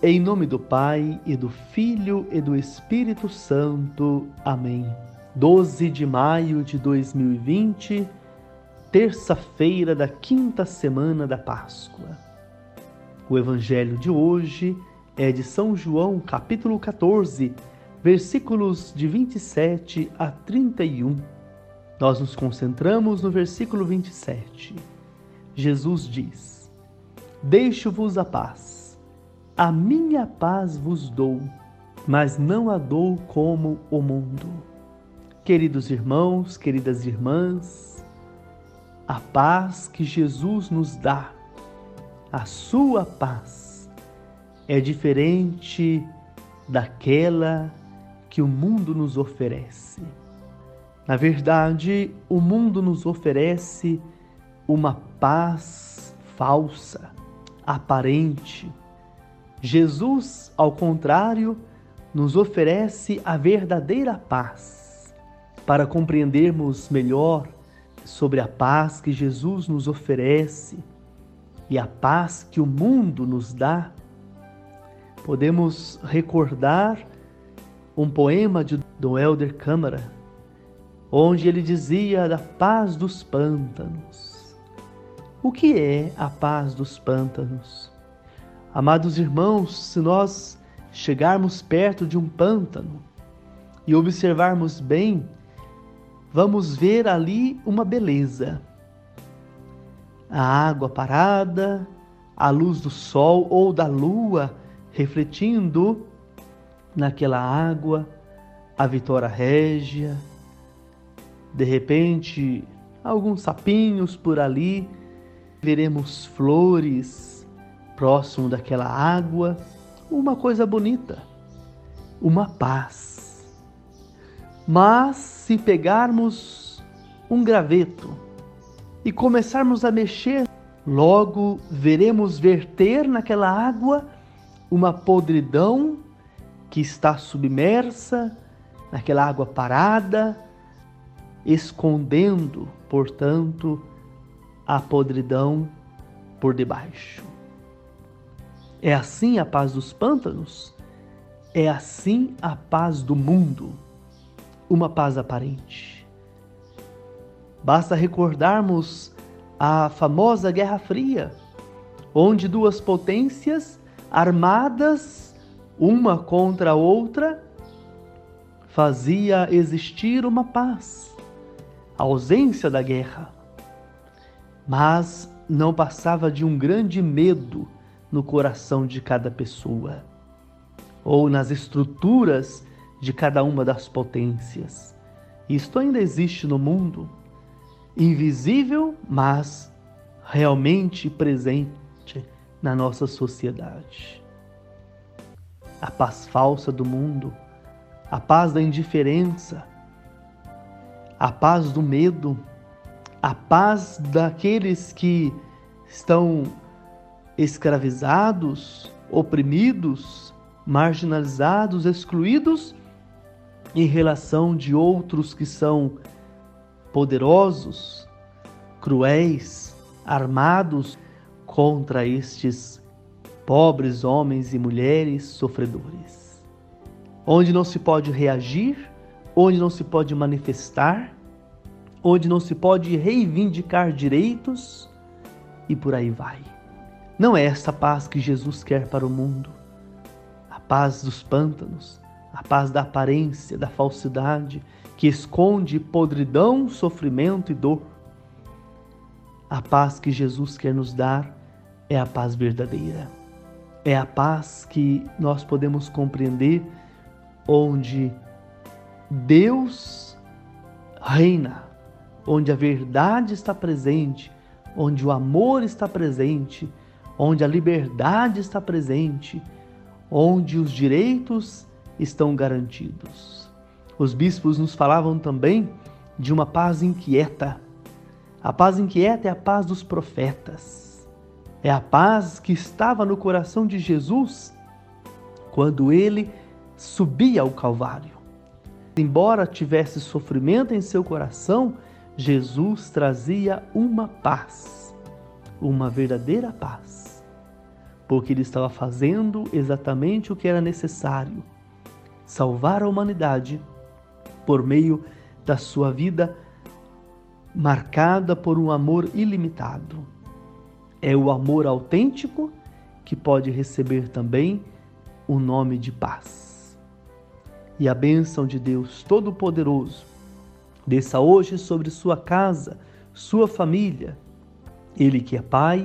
Em nome do Pai e do Filho e do Espírito Santo. Amém. 12 de maio de 2020, terça-feira da quinta semana da Páscoa. O evangelho de hoje é de São João, capítulo 14, versículos de 27 a 31. Nós nos concentramos no versículo 27. Jesus diz: Deixo-vos a paz a minha paz vos dou, mas não a dou como o mundo. Queridos irmãos, queridas irmãs, a paz que Jesus nos dá, a sua paz, é diferente daquela que o mundo nos oferece. Na verdade, o mundo nos oferece uma paz falsa, aparente, Jesus, ao contrário, nos oferece a verdadeira paz. Para compreendermos melhor sobre a paz que Jesus nos oferece e a paz que o mundo nos dá, podemos recordar um poema de do Helder Câmara, onde ele dizia da paz dos pântanos. O que é a paz dos pântanos? Amados irmãos, se nós chegarmos perto de um pântano e observarmos bem, vamos ver ali uma beleza. A água parada, a luz do sol ou da lua refletindo naquela água, a vitória régia. De repente, alguns sapinhos por ali, veremos flores próximo daquela água, uma coisa bonita, uma paz. Mas se pegarmos um graveto e começarmos a mexer, logo veremos verter naquela água uma podridão que está submersa naquela água parada, escondendo, portanto, a podridão por debaixo. É assim a paz dos pântanos? É assim a paz do mundo, uma paz aparente. Basta recordarmos a famosa Guerra Fria, onde duas potências armadas uma contra a outra fazia existir uma paz, a ausência da guerra. Mas não passava de um grande medo no coração de cada pessoa ou nas estruturas de cada uma das potências. Isto ainda existe no mundo, invisível, mas realmente presente na nossa sociedade. A paz falsa do mundo, a paz da indiferença, a paz do medo, a paz daqueles que estão escravizados, oprimidos, marginalizados, excluídos em relação de outros que são poderosos, cruéis, armados contra estes pobres homens e mulheres sofredores. Onde não se pode reagir, onde não se pode manifestar, onde não se pode reivindicar direitos e por aí vai. Não é essa paz que Jesus quer para o mundo. A paz dos pântanos, a paz da aparência, da falsidade, que esconde podridão, sofrimento e dor. A paz que Jesus quer nos dar é a paz verdadeira. É a paz que nós podemos compreender onde Deus reina, onde a verdade está presente, onde o amor está presente onde a liberdade está presente, onde os direitos estão garantidos. Os bispos nos falavam também de uma paz inquieta. A paz inquieta é a paz dos profetas. É a paz que estava no coração de Jesus quando ele subia ao Calvário. Embora tivesse sofrimento em seu coração, Jesus trazia uma paz, uma verdadeira paz porque ele estava fazendo exatamente o que era necessário: salvar a humanidade por meio da sua vida marcada por um amor ilimitado. É o amor autêntico que pode receber também o nome de paz. E a bênção de Deus Todo-Poderoso desça hoje sobre sua casa, sua família. Ele que é Pai